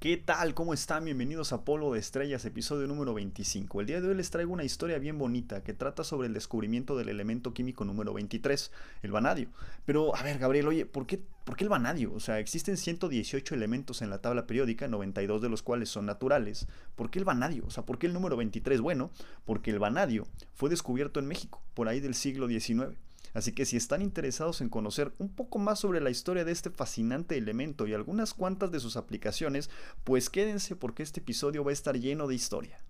¿Qué tal? ¿Cómo están? Bienvenidos a Polo de Estrellas, episodio número 25. El día de hoy les traigo una historia bien bonita que trata sobre el descubrimiento del elemento químico número 23, el vanadio. Pero, a ver, Gabriel, oye, ¿por qué, ¿por qué el vanadio? O sea, existen 118 elementos en la tabla periódica, 92 de los cuales son naturales. ¿Por qué el vanadio? O sea, ¿por qué el número 23? Bueno, porque el vanadio fue descubierto en México, por ahí del siglo XIX. Así que si están interesados en conocer un poco más sobre la historia de este fascinante elemento y algunas cuantas de sus aplicaciones, pues quédense porque este episodio va a estar lleno de historia.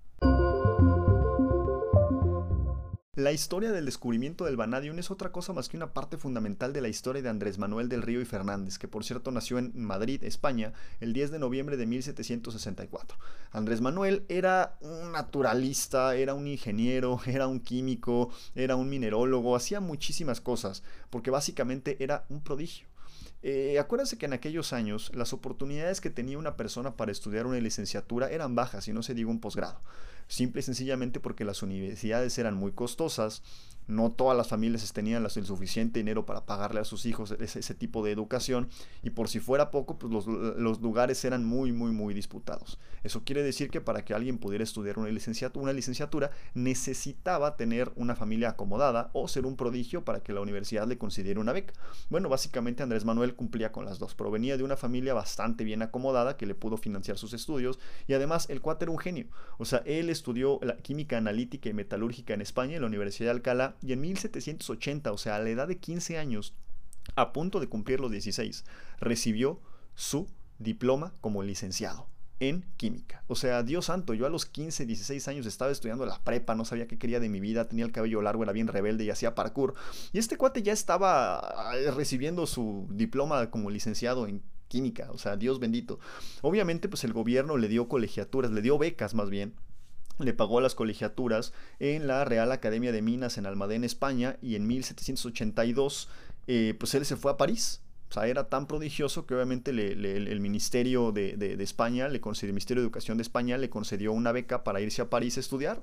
La historia del descubrimiento del vanadium es otra cosa más que una parte fundamental de la historia de Andrés Manuel del Río y Fernández, que por cierto nació en Madrid, España, el 10 de noviembre de 1764. Andrés Manuel era un naturalista, era un ingeniero, era un químico, era un minerólogo, hacía muchísimas cosas, porque básicamente era un prodigio. Eh, acuérdense que en aquellos años las oportunidades que tenía una persona para estudiar una licenciatura eran bajas, y no se diga un posgrado simple y sencillamente porque las universidades eran muy costosas, no todas las familias tenían el suficiente dinero para pagarle a sus hijos ese, tipo de educación y por si fuera poco, pues los, lugares eran muy, muy, muy disputados. Eso quiere decir que para que alguien pudiera estudiar una licenciatura, una licenciatura necesitaba tener una familia acomodada o ser un prodigio para que la universidad le considere una beca. Bueno, básicamente Andrés Manuel cumplía con las dos. Provenía de una familia bastante bien acomodada que le pudo financiar sus estudios y además el cuate era un genio. O sea, él estudió la química analítica y metalúrgica en España en la Universidad de Alcalá y en 1780, o sea, a la edad de 15 años, a punto de cumplir los 16, recibió su diploma como licenciado en química. O sea, Dios santo, yo a los 15, 16 años estaba estudiando la prepa, no sabía qué quería de mi vida, tenía el cabello largo, era bien rebelde y hacía parkour. Y este cuate ya estaba eh, recibiendo su diploma como licenciado en química, o sea, Dios bendito. Obviamente, pues el gobierno le dio colegiaturas, le dio becas más bien, le pagó las colegiaturas en la Real Academia de Minas en Almadén, España, y en 1782, eh, pues él se fue a París. O sea, era tan prodigioso que obviamente el Ministerio de, España, le concedió, el Ministerio de Educación de España le concedió una beca para irse a París a estudiar.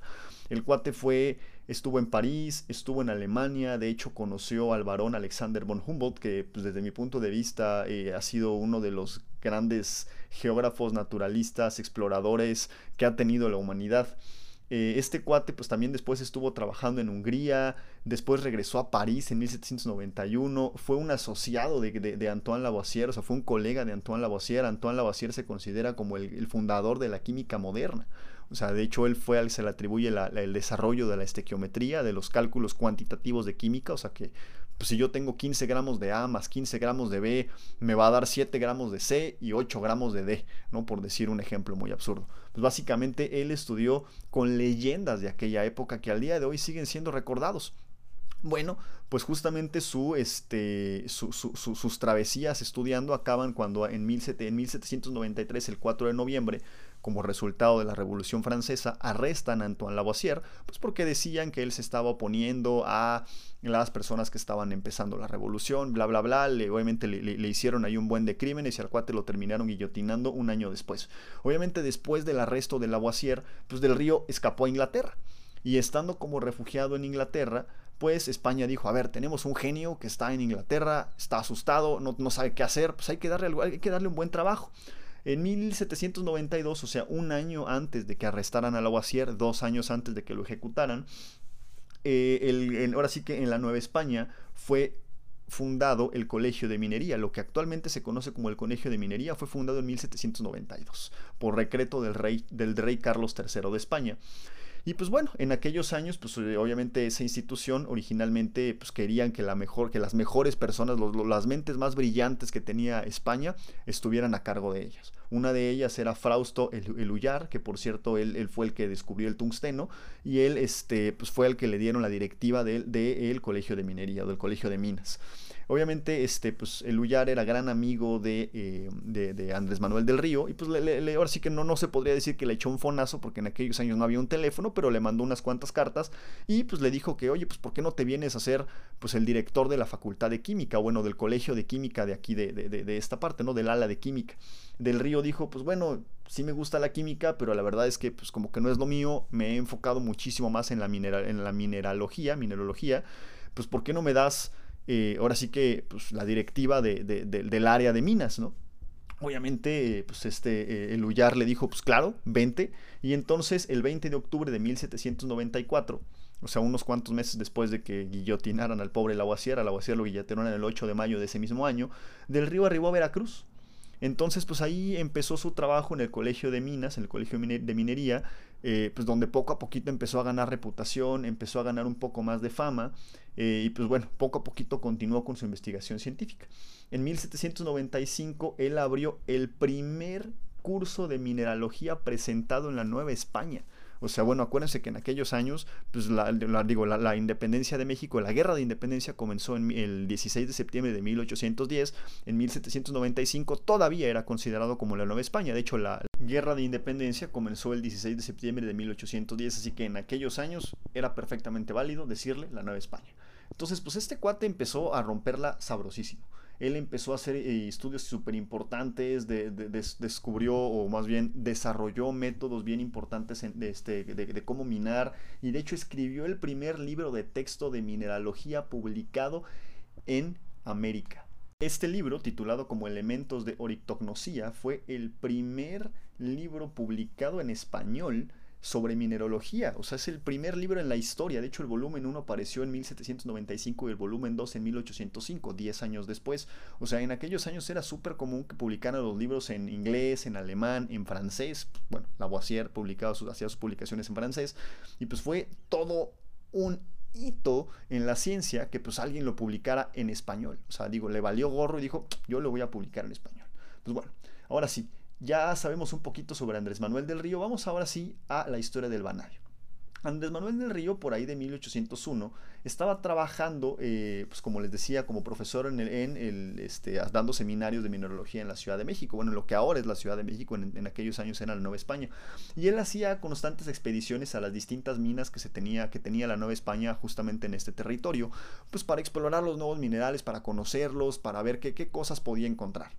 El cuate fue, estuvo en París, estuvo en Alemania, de hecho conoció al varón Alexander von Humboldt, que pues, desde mi punto de vista eh, ha sido uno de los grandes geógrafos, naturalistas, exploradores que ha tenido la humanidad. Eh, este cuate pues también después estuvo trabajando en Hungría, después regresó a París en 1791, fue un asociado de, Antoine Lavoisier, o sea, fue un colega de Antoine Lavoisier. Antoine Lavoisier se considera como el, fundador de la química moderna. O sea, de hecho él fue al que se le atribuye el desarrollo de la estequiometría, de los cálculos cuantitativos de química, o sea que pues si yo tengo 15 gramos de A más 15 gramos de B, me va a dar 7 gramos de C y 8 gramos de D, ¿no? Por decir un ejemplo muy absurdo. Pues básicamente él estudió con leyendas de aquella época que al día de hoy siguen siendo recordados. Bueno, pues justamente su, este, sus travesías estudiando acaban cuando en, en 1793, el 4 de noviembre, como resultado de la Revolución Francesa, arrestan a Antoine Lavoisier, pues porque decían que él se estaba oponiendo a las personas que estaban empezando la revolución, bla, bla, bla. Le, obviamente le, hicieron ahí un buen de crímenes y al cuate lo terminaron guillotinando un año después. Obviamente después del arresto de Lavoisier, pues del río escapó a Inglaterra. Y estando como refugiado en Inglaterra, pues España dijo, a ver, tenemos un genio que está en Inglaterra, está asustado, no, no sabe qué hacer, pues hay que, darle, hay que darle un buen trabajo. En 1792, o sea, un año antes de que arrestaran a Lavoisier, dos años antes de que lo ejecutaran, eh, ahora sí que en la Nueva España fue fundado el Colegio de Minería. Lo que actualmente se conoce como el Colegio de Minería fue fundado en 1792 por decreto del rey, del rey Carlos III de España. Y pues bueno, en aquellos años, pues eh, obviamente esa institución originalmente pues querían que, la mejor, que las mejores personas, las mentes más brillantes que tenía España, estuvieran a cargo de ellas. Una de ellas era Frausto el, Ullar, que por cierto él, fue el que descubrió el tungsteno, y él este, pues fue el que le dieron la directiva del de, Colegio de Minería, del Colegio de Minas. Obviamente, este, pues, el Ullar era gran amigo de, eh, de, Andrés Manuel del Río, y pues le, ahora sí que no, no se podría decir que le echó un fonazo, porque en aquellos años no había un teléfono, pero le mandó unas cuantas cartas, y pues le dijo que, oye, pues, ¿por qué no te vienes a ser, pues, el director de la Facultad de Química, bueno, del Colegio de Química de aquí, de, de esta parte, ¿no? Del ala de Química. Del Río dijo, pues, bueno, sí me gusta la química, pero la verdad es que, pues, como que no es lo mío, me he enfocado muchísimo más en la, en la mineralogía, mineralogía, pues, ¿por qué no me das eh, ahora sí que pues, la directiva del área de minas, ¿no? Obviamente, pues este, eh, el Ullar le dijo, pues claro, vente. Y entonces, el 20 de octubre de 1794, o sea, unos cuantos meses después de que guillotinaran al pobre Lavoisier, a Lavoisier lo guillotinaron el 8 de mayo de ese mismo año, del río arribó a Veracruz. Entonces, pues ahí empezó su trabajo en el Colegio de Minas, en el Colegio de Minería, eh, pues donde poco a poquito empezó a ganar reputación, empezó a ganar un poco más de fama, eh, y pues bueno, poco a poquito continuó con su investigación científica. En 1795 él abrió el primer curso de mineralogía presentado en la Nueva España. O sea, bueno, acuérdense que en aquellos años, pues la, digo, la, independencia de México, la guerra de independencia comenzó en el 16 de septiembre de 1810. En 1795 todavía era considerado como la Nueva España. De hecho, la guerra de independencia comenzó el 16 de septiembre de 1810, así que en aquellos años era perfectamente válido decirle la Nueva España. Entonces, pues este cuate empezó a romperla sabrosísimo él empezó a hacer eh, estudios súper importantes, descubrió o más bien desarrolló métodos bien importantes este, de, cómo minar y de hecho escribió el primer libro de texto de mineralogía publicado en América. Este libro, titulado como Elementos de Orictognosía, fue el primer libro publicado en español sobre mineralogía. O sea, es el primer libro en la historia. De hecho, el volumen 1 apareció en 1795 y el volumen 2 en 1805, 10 años después. O sea, en aquellos años era súper común que publicaran los libros en inglés, en alemán, en francés. Bueno, Lavoisier publicaba sus, hacía sus publicaciones en francés. Y pues fue todo un hito en la ciencia que pues alguien lo publicara en español. O sea, digo, le valió gorro y dijo, yo lo voy a publicar en español. Pues bueno, ahora sí, ya sabemos un poquito sobre Andrés Manuel del Río, vamos ahora sí a la historia del vanadio. Andrés Manuel del Río, por ahí de 1801, estaba trabajando, eh, pues como les decía, como profesor en, el, este, dando seminarios de mineralogía en la Ciudad de México, bueno, lo que ahora es la Ciudad de México, en, aquellos años era la Nueva España. Y él hacía constantes expediciones a las distintas minas que, se tenía, que tenía la Nueva España justamente en este territorio, pues para explorar los nuevos minerales, para conocerlos, para ver qué, qué cosas podía encontrar.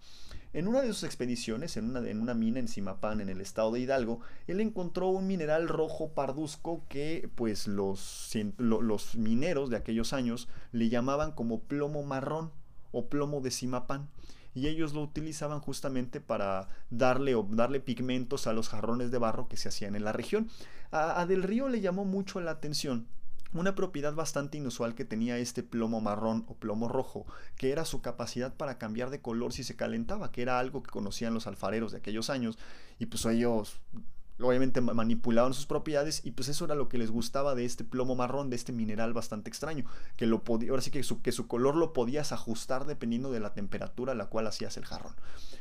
En una de sus expediciones, en una, mina en Simapán, en el estado de Hidalgo, él encontró un mineral rojo parduzco que pues los, mineros de aquellos años le llamaban como plomo marrón o plomo de Simapán y ellos lo utilizaban justamente para darle, darle pigmentos a los jarrones de barro que se hacían en la región. a, Del Río le llamó mucho la atención una propiedad bastante inusual que tenía este plomo marrón o plomo rojo, que era su capacidad para cambiar de color si se calentaba, que era algo que conocían los alfareros de aquellos años, y pues ellos obviamente manipulaban sus propiedades y pues eso era lo que les gustaba de este plomo marrón, de este mineral bastante extraño, que lo podía, ahora sí que su, que su color lo podías ajustar dependiendo de la temperatura a la cual hacías el jarrón.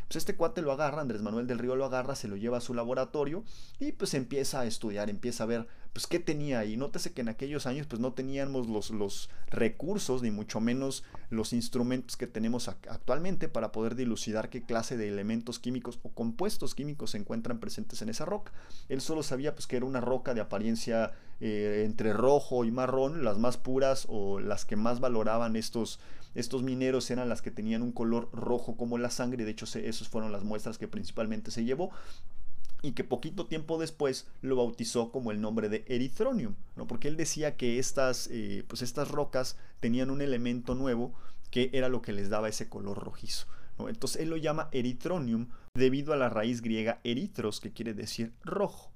Pues este cuate lo agarra, Andrés Manuel del Río lo agarra, se lo lleva a su laboratorio y pues empieza a estudiar, empieza a ver pues qué tenía ahí. Nótese que en aquellos años pues no teníamos los, los recursos ni mucho menos los instrumentos que tenemos actualmente para poder dilucidar qué clase de elementos químicos o compuestos químicos se encuentran presentes en esa roca. Él solo sabía pues que era una roca de apariencia eh, entre rojo y marrón, las más puras o las que más valoraban estos estos mineros eran las que tenían un color rojo como la sangre, de hecho esas fueron las muestras que principalmente se llevó y que poquito tiempo después lo bautizó como el nombre de Erythronium, ¿no? porque él decía que estas, eh, pues estas rocas tenían un elemento nuevo que era lo que les daba ese color rojizo. Entonces él lo llama Erythronium debido a la raíz griega eritros, que quiere decir rojo.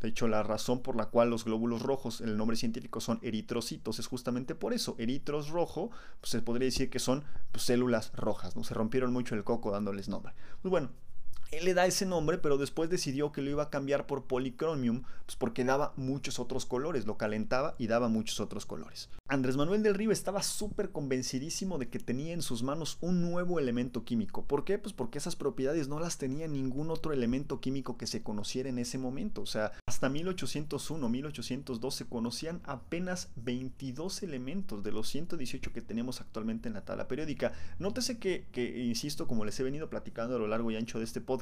De hecho, la razón por la cual los glóbulos rojos, el nombre científico son eritrocitos, es justamente por eso. Eritros rojo, pues se podría decir que son pues, células rojas, ¿no? Se rompieron mucho el coco dándoles nombre. Pues bueno, él le da ese nombre, pero después decidió que lo iba a cambiar por Polychromium, pues porque daba muchos otros colores, lo calentaba y daba muchos otros colores. Andrés Manuel del Río estaba súper convencidísimo de que tenía en sus manos un nuevo elemento químico. ¿Por qué? Pues porque esas propiedades no las tenía ningún otro elemento químico que se conociera en ese momento. O sea, hasta 1801, 1802 se conocían apenas 22 elementos de los 118 que tenemos actualmente en la tabla periódica. Nótese que, que insisto, como les he venido platicando a lo largo y ancho de este podcast,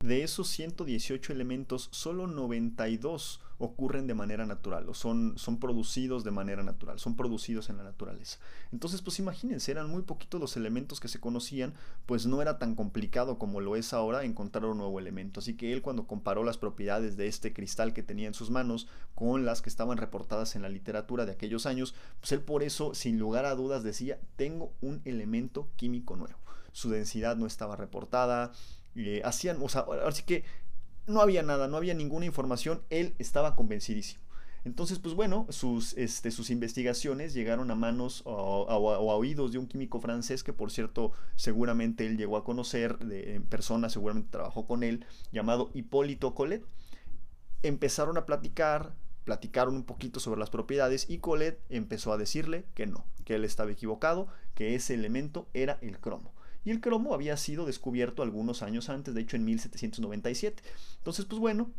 de esos 118 elementos, solo 92 ocurren de manera natural o son, son producidos de manera natural, son producidos en la naturaleza. Entonces, pues imagínense, eran muy poquitos los elementos que se conocían, pues no era tan complicado como lo es ahora encontrar un nuevo elemento. Así que él cuando comparó las propiedades de este cristal que tenía en sus manos con las que estaban reportadas en la literatura de aquellos años, pues él por eso, sin lugar a dudas, decía, tengo un elemento químico nuevo. Su densidad no estaba reportada, eh, hacían, o sea, así que no había nada, no había ninguna información, él estaba convencidísimo. Entonces, pues bueno, sus, este, sus investigaciones llegaron a manos o, a oídos de un químico francés que, por cierto, seguramente él llegó a conocer de, en persona, seguramente trabajó con él, llamado Hipólito Collet. Empezaron a platicar, platicaron un poquito sobre las propiedades y Collet empezó a decirle que no, que él estaba equivocado, que ese elemento era el cromo y el cromo había sido descubierto algunos años antes, de hecho en 1797. Entonces, pues bueno,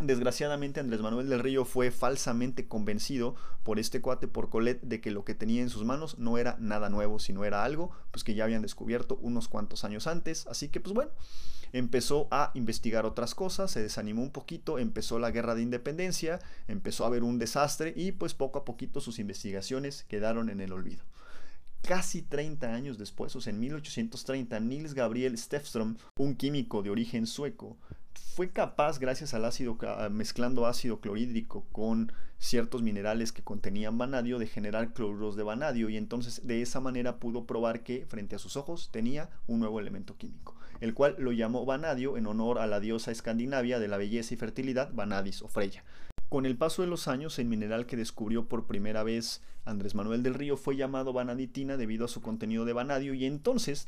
Desgraciadamente Andrés Manuel del Río fue falsamente convencido por este cuate, por Colet, de que lo que tenía en sus manos no era nada nuevo, sino era algo pues que ya habían descubierto unos cuantos años antes. Así que pues bueno, empezó a investigar otras cosas, se desanimó un poquito, empezó la guerra de independencia, empezó a haber un desastre y pues poco a poquito sus investigaciones quedaron en el olvido. Casi 30 años después, o sea, en 1830, Niels Gabriel Steffström, un químico de origen sueco, fue capaz, gracias al ácido, mezclando ácido clorhídrico con ciertos minerales que contenían vanadio, de generar cloruros de vanadio y entonces de esa manera pudo probar que frente a sus ojos tenía un nuevo elemento químico, el cual lo llamó vanadio en honor a la diosa escandinavia de la belleza y fertilidad, Vanadis o Freya. Con el paso de los años, el mineral que descubrió por primera vez Andrés Manuel del Río fue llamado vanaditina debido a su contenido de vanadio y entonces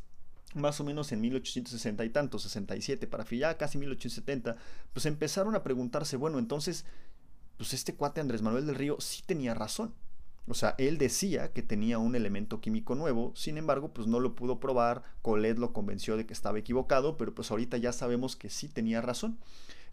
más o menos en 1860 y tanto, 67, para ya casi 1870, pues empezaron a preguntarse, bueno, entonces, pues este cuate Andrés Manuel del Río sí tenía razón. O sea, él decía que tenía un elemento químico nuevo, sin embargo, pues no lo pudo probar, Colet lo convenció de que estaba equivocado, pero pues ahorita ya sabemos que sí tenía razón.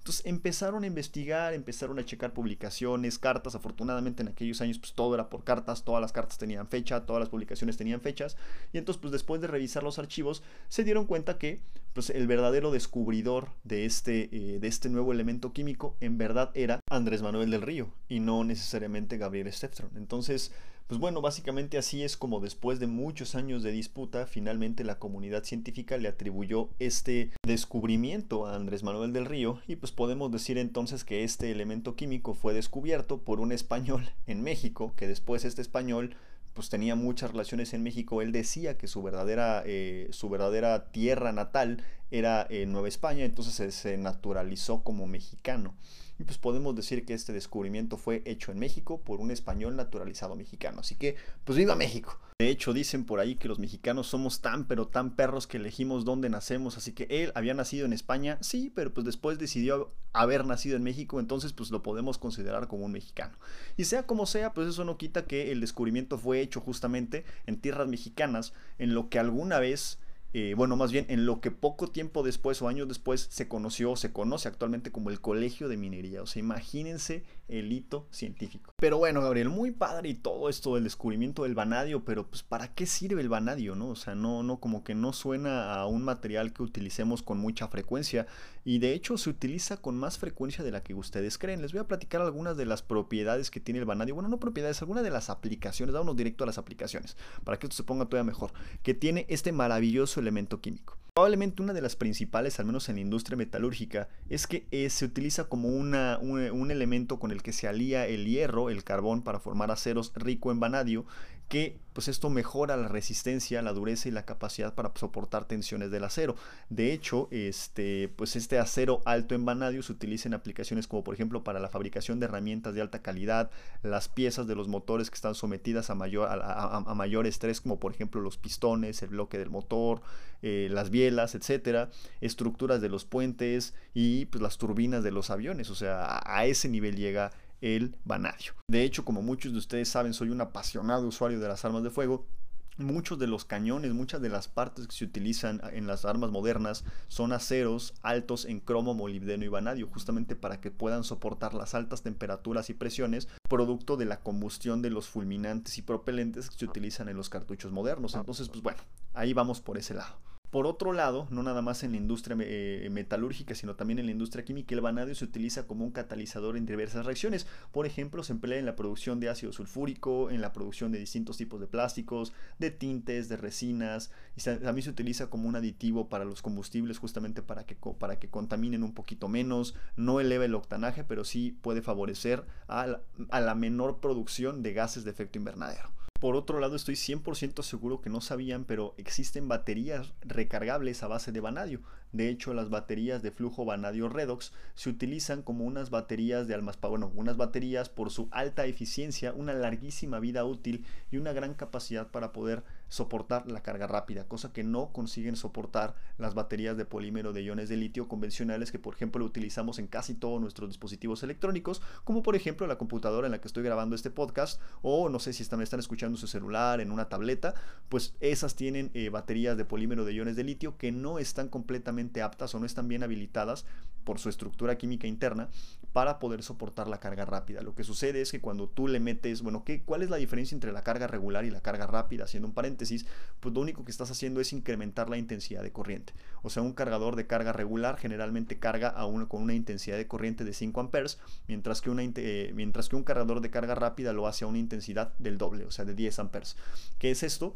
Entonces empezaron a investigar, empezaron a checar publicaciones, cartas. Afortunadamente en aquellos años pues todo era por cartas, todas las cartas tenían fecha, todas las publicaciones tenían fechas. Y entonces pues después de revisar los archivos se dieron cuenta que pues el verdadero descubridor de este, eh, de este nuevo elemento químico en verdad era Andrés Manuel del Río y no necesariamente Gabriel Stepstrom. Entonces pues bueno, básicamente así es como después de muchos años de disputa, finalmente la comunidad científica le atribuyó este descubrimiento a Andrés Manuel del Río y pues podemos decir entonces que este elemento químico fue descubierto por un español en México, que después este español pues tenía muchas relaciones en México, él decía que su verdadera, eh, su verdadera tierra natal era en Nueva España, entonces se naturalizó como mexicano y pues podemos decir que este descubrimiento fue hecho en México por un español naturalizado mexicano. Así que, pues viva México. De hecho, dicen por ahí que los mexicanos somos tan pero tan perros que elegimos dónde nacemos, así que él había nacido en España, sí, pero pues después decidió haber nacido en México, entonces pues lo podemos considerar como un mexicano. Y sea como sea, pues eso no quita que el descubrimiento fue hecho justamente en tierras mexicanas, en lo que alguna vez eh, bueno, más bien en lo que poco tiempo después o años después se conoció, se conoce actualmente como el Colegio de Minería. O sea, imagínense el hito científico. Pero bueno, Gabriel, muy padre y todo esto del descubrimiento del vanadio, pero pues ¿para qué sirve el vanadio, no? O sea, no, no, como que no suena a un material que utilicemos con mucha frecuencia y de hecho se utiliza con más frecuencia de la que ustedes creen. Les voy a platicar algunas de las propiedades que tiene el vanadio. Bueno, no propiedades, algunas de las aplicaciones. Vámonos directo a las aplicaciones para que esto se ponga todavía mejor. Que tiene este maravilloso elemento químico. Probablemente una de las principales, al menos en la industria metalúrgica, es que eh, se utiliza como una, un, elemento con el que se alía el hierro, el carbón, para formar aceros rico en vanadio, que pues esto mejora la resistencia, la dureza y la capacidad para soportar tensiones del acero. De hecho, este, pues este acero alto en vanadio se utiliza en aplicaciones como por ejemplo para la fabricación de herramientas de alta calidad, las piezas de los motores que están sometidas a mayor, a, estrés, como por ejemplo los pistones, el bloque del motor, eh, las bielas, etcétera, estructuras de los puentes y pues, las turbinas de los aviones. O sea, a ese nivel llega el vanadio. De hecho, como muchos de ustedes saben, soy un apasionado usuario de las armas de fuego. Muchos de los cañones, muchas de las partes que se utilizan en las armas modernas son aceros altos en cromo, molibdeno y vanadio, justamente para que puedan soportar las altas temperaturas y presiones, producto de la combustión de los fulminantes y propelentes que se utilizan en los cartuchos modernos. Entonces, pues bueno, ahí vamos por ese lado. Por otro lado, no nada más en la industria eh, metalúrgica, sino también en la industria química, el vanadio se utiliza como un catalizador en diversas reacciones. Por ejemplo, se emplea en la producción de ácido sulfúrico, en la producción de distintos tipos de plásticos, de tintes, de resinas, y también se utiliza como un aditivo para los combustibles, justamente para que, para que contaminen un poquito menos. No eleva el octanaje, pero sí puede favorecer a la menor producción de gases de efecto invernadero. Por otro lado, estoy 100% seguro que no sabían, pero existen baterías recargables a base de vanadio. De hecho, las baterías de flujo vanadio redox se utilizan como unas baterías de almacenamiento, bueno, unas baterías por su alta eficiencia, una larguísima vida útil y una gran capacidad para poder soportar la carga rápida, cosa que no consiguen soportar las baterías de polímero de iones de litio convencionales que por ejemplo utilizamos en casi todos nuestros dispositivos electrónicos, como por ejemplo la computadora en la que estoy grabando este podcast o no sé si están, están escuchando su celular, en una tableta, pues esas tienen eh, baterías de polímero de iones de litio que no están completamente aptas o no están bien habilitadas por su estructura química interna para poder soportar la carga rápida. Lo que sucede es que cuando tú le metes, bueno, ¿qué, ¿cuál es la diferencia entre la carga regular y la carga rápida? Haciendo un paréntesis, pues lo único que estás haciendo es incrementar la intensidad de corriente. O sea, un cargador de carga regular generalmente carga a uno con una intensidad de corriente de 5 amperes, mientras que, eh, mientras que un cargador de carga rápida lo hace a una intensidad del doble, o sea, de 10 amperes. ¿Qué es esto?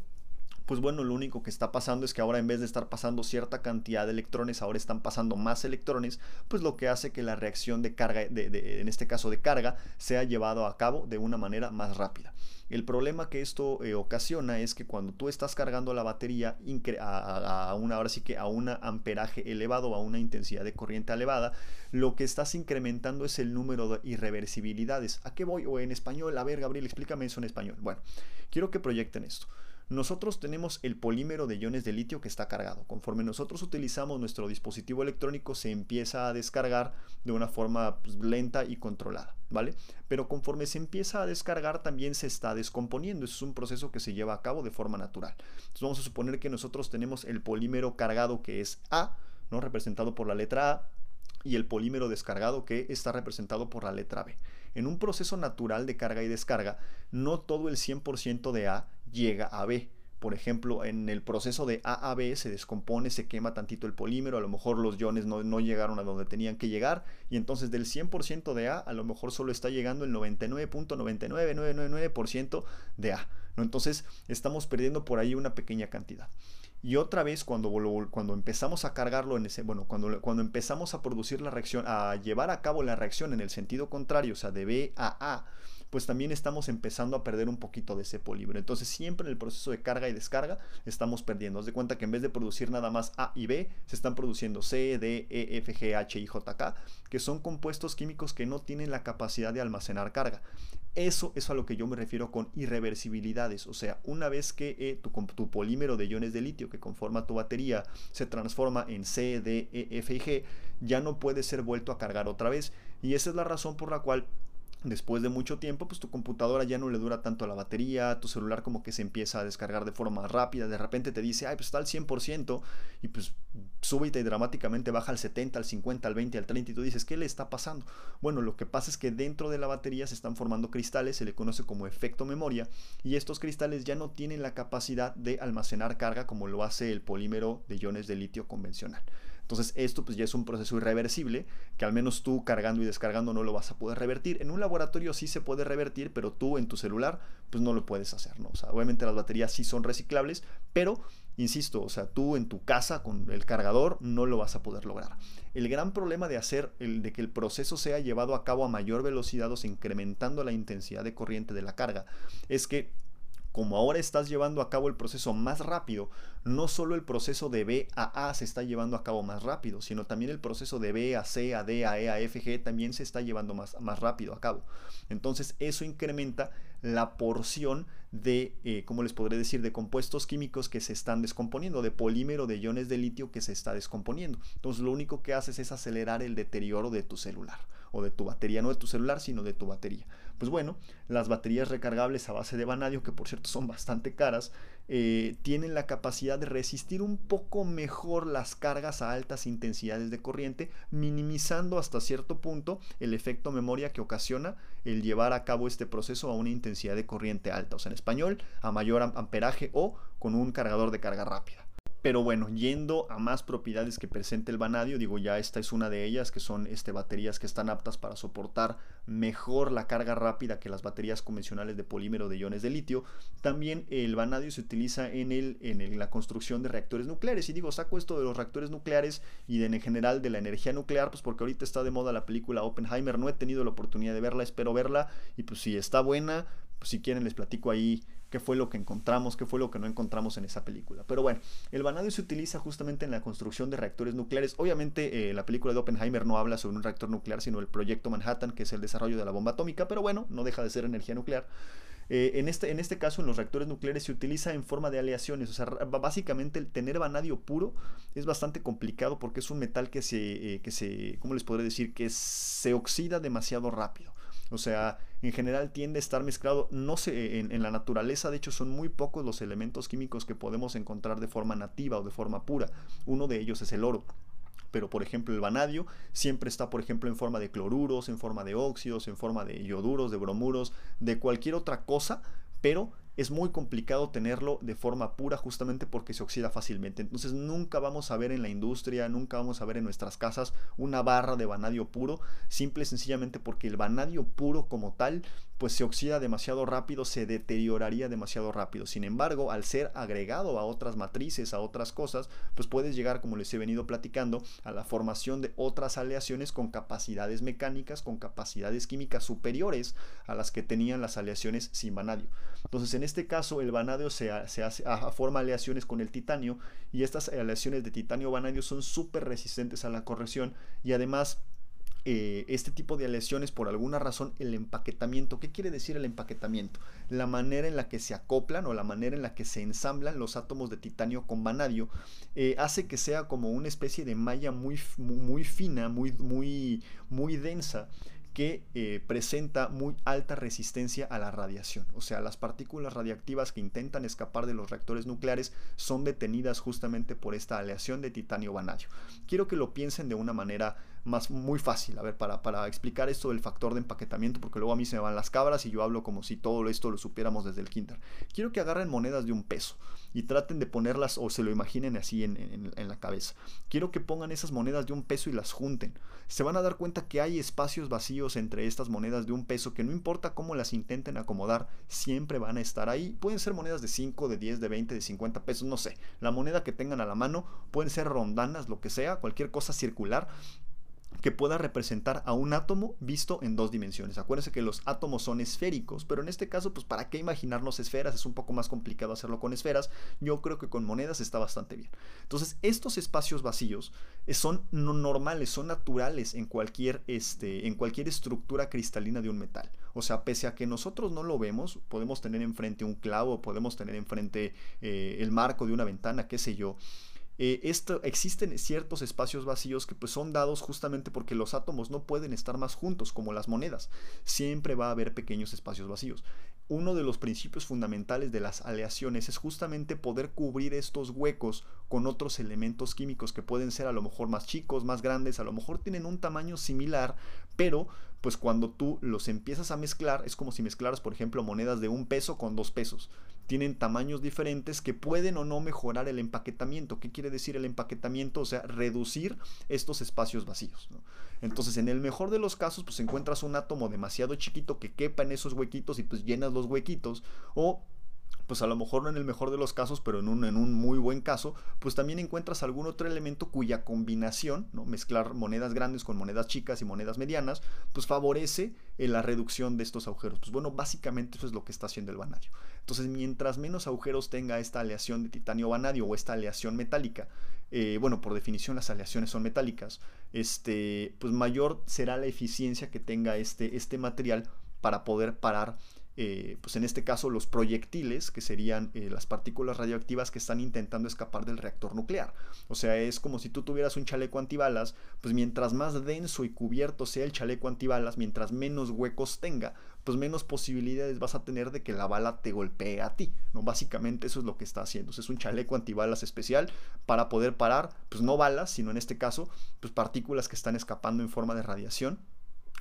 Pues bueno, lo único que está pasando es que ahora en vez de estar pasando cierta cantidad de electrones, ahora están pasando más electrones, pues lo que hace que la reacción de carga, de, en este caso de carga, sea llevado a cabo de una manera más rápida. El problema que esto eh, ocasiona es que cuando tú estás cargando la batería a, una, ahora sí que a un amperaje elevado, a una intensidad de corriente elevada, lo que estás incrementando es el número de irreversibilidades. ¿A qué voy? O en español, a ver, Gabriel, explícame eso en español. Bueno, quiero que proyecten esto nosotros tenemos el polímero de iones de litio que está cargado. Conforme nosotros utilizamos nuestro dispositivo electrónico, se empieza a descargar de una forma pues, lenta y controlada, ¿vale? Pero conforme se empieza a descargar, también se está descomponiendo. Es un proceso que se lleva a cabo de forma natural. Vamos a suponer que nosotros tenemos el polímero cargado que es A, ¿no? Representado por la letra A, y el polímero descargado que está representado por la letra B. En un proceso natural de carga y descarga, no todo el 100% de A llega a B. Por ejemplo, en el proceso de A a B se descompone, se quema tantito el polímero, a lo mejor los iones no, no llegaron a donde tenían que llegar y entonces del 100% de A a lo mejor solo está llegando el 99.99999% de A. Entonces estamos perdiendo por ahí una pequeña cantidad. Y otra vez cuando, cuando empezamos a cargarlo en ese, bueno, cuando, cuando empezamos a producir la reacción, a llevar a cabo la reacción en el sentido contrario, o sea, de B a A, pues también estamos empezando a perder un poquito de ese polímero. Entonces siempre en el proceso de carga y descarga estamos perdiendo. Haz de cuenta que en vez de producir nada más A y B, se están produciendo C, D, E, F, G, H y J, K, que son compuestos químicos que no tienen la capacidad de almacenar carga. Eso es a lo que yo me refiero con irreversibilidades. O sea, una vez que eh, tu, tu, polímero de iones de litio que conforma tu batería se transforma en C, D, E, F y G, ya no puede ser vuelto a cargar otra vez. Y esa es la razón por la cual después de mucho tiempo, pues tu computadora ya no le dura tanto la batería, tu celular como que se empieza a descargar de forma rápida, de repente te dice, ay, pues está al 100% y pues súbita y dramáticamente baja al 70, al 50, al 20, al 30 y tú dices, ¿qué le está pasando? Bueno, lo que pasa es que dentro de la batería se están formando cristales, se le conoce como efecto memoria y estos cristales ya no tienen la capacidad de almacenar carga como lo hace el polímero de iones de litio convencional. Entonces esto pues ya es un proceso irreversible que al menos tú cargando y descargando no lo vas a poder revertir. En un laboratorio sí se puede revertir, pero tú en tu celular pues no lo puedes hacer, ¿no? O sea, obviamente las baterías sí son reciclables, pero insisto, o sea, tú en tu casa con el cargador no lo vas a poder lograr. El gran problema de hacer el de que el proceso sea llevado a cabo a mayor velocidad o sea, incrementando la intensidad de corriente de la carga es que como ahora estás llevando a cabo el proceso más rápido, no solo el proceso de B a A se está llevando a cabo más rápido, sino también el proceso de B a C, a D, a E, a F, G también se está llevando más, más rápido a cabo. Entonces eso incrementa la porción de, eh, ¿cómo les podré decir?, de compuestos químicos que se están descomponiendo, de polímero de iones de litio que se está descomponiendo. Entonces lo único que haces es acelerar el deterioro de tu celular o de tu batería, no de tu celular, sino de tu batería. Pues bueno, las baterías recargables a base de vanadio, que por cierto son bastante caras, eh, tienen la capacidad de resistir un poco mejor las cargas a altas intensidades de corriente, minimizando hasta cierto punto el efecto memoria que ocasiona el llevar a cabo este proceso a una intensidad de corriente alta, o sea, en español, a mayor amperaje o con un cargador de carga rápida. Pero bueno, yendo a más propiedades que presenta el vanadio, digo ya esta es una de ellas, que son este, baterías que están aptas para soportar mejor la carga rápida que las baterías convencionales de polímero de iones de litio. También el vanadio se utiliza en, el, en la construcción de reactores nucleares. Y digo, saco esto de los reactores nucleares y de, en general de la energía nuclear, pues porque ahorita está de moda la película Oppenheimer. No he tenido la oportunidad de verla, espero verla. Y pues si está buena, pues si quieren les platico ahí qué fue lo que encontramos, qué fue lo que no encontramos en esa película. Pero bueno, el vanadio se utiliza justamente en la construcción de reactores nucleares. Obviamente eh, la película de Oppenheimer no habla sobre un reactor nuclear, sino el proyecto Manhattan, que es el desarrollo de la bomba atómica, pero bueno, no deja de ser energía nuclear. Eh, en, este, en este caso, en los reactores nucleares se utiliza en forma de aleaciones. O sea, básicamente el tener vanadio puro es bastante complicado porque es un metal que se, eh, que se ¿cómo les podré decir? Que se oxida demasiado rápido. O sea, en general tiende a estar mezclado. No sé, en, la naturaleza, de hecho, son muy pocos los elementos químicos que podemos encontrar de forma nativa o de forma pura. Uno de ellos es el oro. Pero, por ejemplo, el vanadio siempre está, por ejemplo, en forma de cloruros, en forma de óxidos, en forma de ioduros, de bromuros, de cualquier otra cosa, pero es muy complicado tenerlo de forma pura justamente porque se oxida fácilmente. Entonces nunca vamos a ver en la industria, nunca vamos a ver en nuestras casas una barra de vanadio puro, simple y sencillamente porque el vanadio puro como tal pues se oxida demasiado rápido, se deterioraría demasiado rápido. Sin embargo, al ser agregado a otras matrices, a otras cosas, pues puedes llegar, como les he venido platicando, a la formación de otras aleaciones con capacidades mecánicas, con capacidades químicas superiores a las que tenían las aleaciones sin vanadio. Entonces, en este caso, el vanadio se, hace, forma aleaciones con el titanio y estas aleaciones de titanio-vanadio son súper resistentes a la corrección y además eh, este tipo de aleaciones por alguna razón el empaquetamiento. ¿Qué quiere decir el empaquetamiento? La manera en la que se acoplan o la manera en la que se ensamblan los átomos de titanio con vanadio eh, hace que sea como una especie de malla muy, muy fina, muy, muy, muy densa que eh, presenta muy alta resistencia a la radiación. O sea, las partículas radiactivas que intentan escapar de los reactores nucleares son detenidas justamente por esta aleación de titanio-vanadio. Quiero que lo piensen de una manera más muy fácil, a ver, para, para explicar esto del factor de empaquetamiento, porque luego a mí se me van las cabras y yo hablo como si todo esto lo supiéramos desde el kinder. Quiero que agarren monedas de un peso y traten de ponerlas o se lo imaginen así en, en, la cabeza. Quiero que pongan esas monedas de un peso y las junten. Se van a dar cuenta que hay espacios vacíos entre estas monedas de un peso que no importa cómo las intenten acomodar, siempre van a estar ahí. Pueden ser monedas de 5, de 10, de 20, de 50 pesos, no sé. La moneda que tengan a la mano, pueden ser rondanas, lo que sea, cualquier cosa circular que pueda representar a un átomo visto en dos dimensiones. Acuérdense que los átomos son esféricos, pero en este caso, pues para qué imaginarnos esferas, es un poco más complicado hacerlo con esferas. Yo creo que con monedas está bastante bien. Entonces, estos espacios vacíos eh, son no normales, son naturales en cualquier, este, en cualquier estructura cristalina de un metal. O sea, pese a que nosotros no lo vemos, podemos tener enfrente un clavo, podemos tener enfrente eh, el marco de una ventana, qué sé yo. Eh, esto, existen ciertos espacios vacíos que pues, son dados justamente porque los átomos no pueden estar más juntos como las monedas. Siempre va a haber pequeños espacios vacíos. Uno de los principios fundamentales de las aleaciones es justamente poder cubrir estos huecos con otros elementos químicos que pueden ser a lo mejor más chicos, más grandes, a lo mejor tienen un tamaño similar, pero pues cuando tú los empiezas a mezclar es como si mezclaras por ejemplo monedas de un peso con dos pesos tienen tamaños diferentes que pueden o no mejorar el empaquetamiento. ¿Qué quiere decir el empaquetamiento? O sea, reducir estos espacios vacíos. Entonces, en el mejor de los casos, pues encuentras un átomo demasiado chiquito que quepa en esos huequitos y pues llenas los huequitos. O pues a lo mejor no en el mejor de los casos, pero en un, en un muy buen caso, pues también encuentras algún otro elemento cuya combinación, ¿no? mezclar monedas grandes con monedas chicas y monedas medianas, pues favorece eh, la reducción de estos agujeros. Pues bueno, básicamente eso es lo que está haciendo el vanadio. Entonces, mientras menos agujeros tenga esta aleación de titanio vanadio o esta aleación metálica, eh, bueno, por definición las aleaciones son metálicas, este, pues mayor será la eficiencia que tenga este, este material para poder parar eh, pues en este caso los proyectiles, que serían eh, las partículas radioactivas que están intentando escapar del reactor nuclear. O sea, es como si tú tuvieras un chaleco antibalas, pues mientras más denso y cubierto sea el chaleco antibalas, mientras menos huecos tenga, pues menos posibilidades vas a tener de que la bala te golpee a ti. ¿no? Básicamente eso es lo que está haciendo. Es un chaleco antibalas especial para poder parar, pues no balas, sino en este caso, pues partículas que están escapando en forma de radiación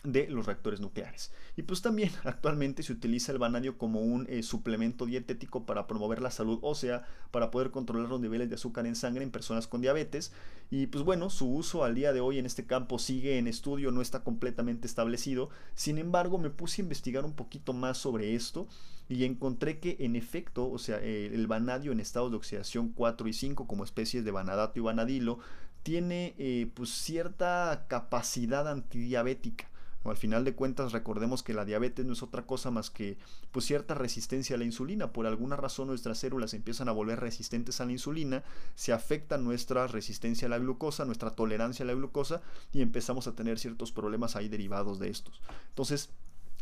de los reactores nucleares. Y pues también actualmente se utiliza el vanadio como un eh, suplemento dietético para promover la salud ósea, para poder controlar los niveles de azúcar en sangre en personas con diabetes. Y pues bueno, su uso al día de hoy en este campo sigue en estudio, no está completamente establecido. Sin embargo, me puse a investigar un poquito más sobre esto y encontré que en efecto, o sea, el vanadio en estados de oxidación 4 y 5 como especies de vanadato y vanadilo tiene eh, pues cierta capacidad antidiabética Al final de cuentas, recordemos que la diabetes no es otra cosa más que pues, cierta resistencia a la insulina. Por alguna razón nuestras células empiezan a volver resistentes a la insulina, se afecta nuestra resistencia a la glucosa, nuestra tolerancia a la glucosa y empezamos a tener ciertos problemas ahí derivados de estos. Entonces,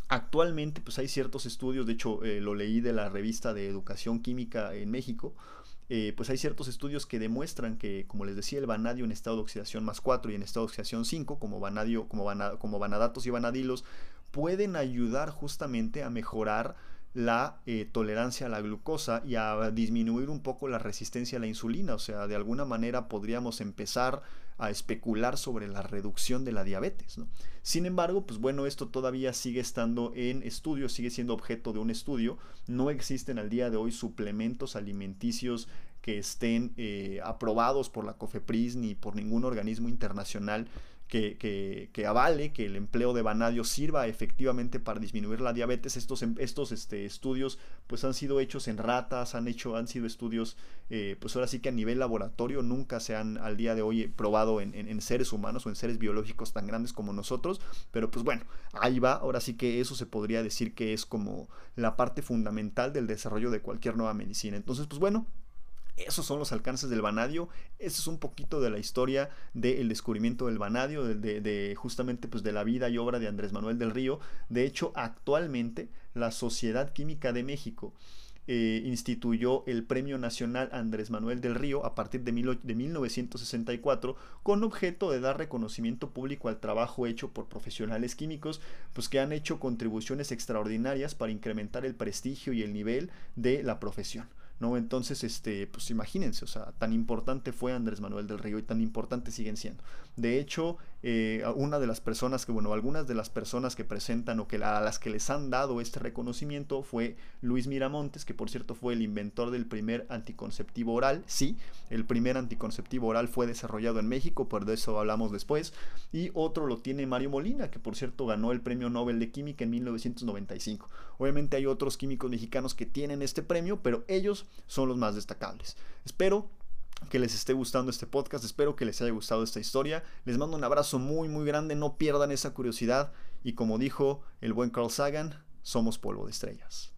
Actualmente, pues hay ciertos estudios, de hecho eh, lo leí de la revista de Educación Química en México, eh, pues hay ciertos estudios que demuestran que, como les decía, el vanadio en estado de oxidación más 4 y en estado de oxidación 5, como, vanadio, como, como vanadatos y vanadilos, pueden ayudar justamente a mejorar la eh, tolerancia a la glucosa y a disminuir un poco la resistencia a la insulina. O sea, de alguna manera podríamos empezar a especular sobre la reducción de la diabetes. Sin embargo, pues bueno, esto todavía sigue estando en estudio, sigue siendo objeto de un estudio. No existen al día de hoy suplementos alimenticios que estén eh, aprobados por la COFEPRIS ni por ningún organismo internacional que, que, avale que el empleo de vanadio sirva efectivamente para disminuir la diabetes. Estos, em, estos este, estudios pues han sido hechos en ratas, han, hecho, han sido estudios eh, pues ahora sí que a nivel laboratorio nunca se han al día de hoy probado en, en, seres humanos o en seres biológicos tan grandes como nosotros. Pero pues bueno, ahí va. Ahora sí que eso se podría decir que es como la parte fundamental del desarrollo de cualquier nueva medicina. Entonces pues bueno, esos son los alcances del vanadio. Ese es un poquito de la historia del descubrimiento del vanadio, de, justamente pues de la vida y obra de Andrés Manuel del Río. De hecho, actualmente la Sociedad Química de México eh, instituyó el Premio Nacional Andrés Manuel del Río a partir de, de 1964 con objeto de dar reconocimiento público al trabajo hecho por profesionales químicos pues que han hecho contribuciones extraordinarias para incrementar el prestigio y el nivel de la profesión. ¿No? Entonces, este, pues imagínense, o sea, tan importante fue Andrés Manuel del Río y tan importante siguen siendo. De hecho, eh, una de las personas que, bueno, algunas de las personas que presentan o que a las que les han dado este reconocimiento fue Luis Miramontes, que por cierto fue el inventor del primer anticonceptivo oral. Sí, el primer anticonceptivo oral fue desarrollado en México, por eso hablamos después. Y otro lo tiene Mario Molina, que por cierto ganó el premio Nobel de Química en 1995. Obviamente hay otros químicos mexicanos que tienen este premio, pero ellos son los más destacables. Espero que les esté gustando este podcast, espero que les haya gustado esta historia. Les mando un abrazo muy muy grande, no pierdan esa curiosidad y como dijo el buen Carl Sagan, somos polvo de estrellas.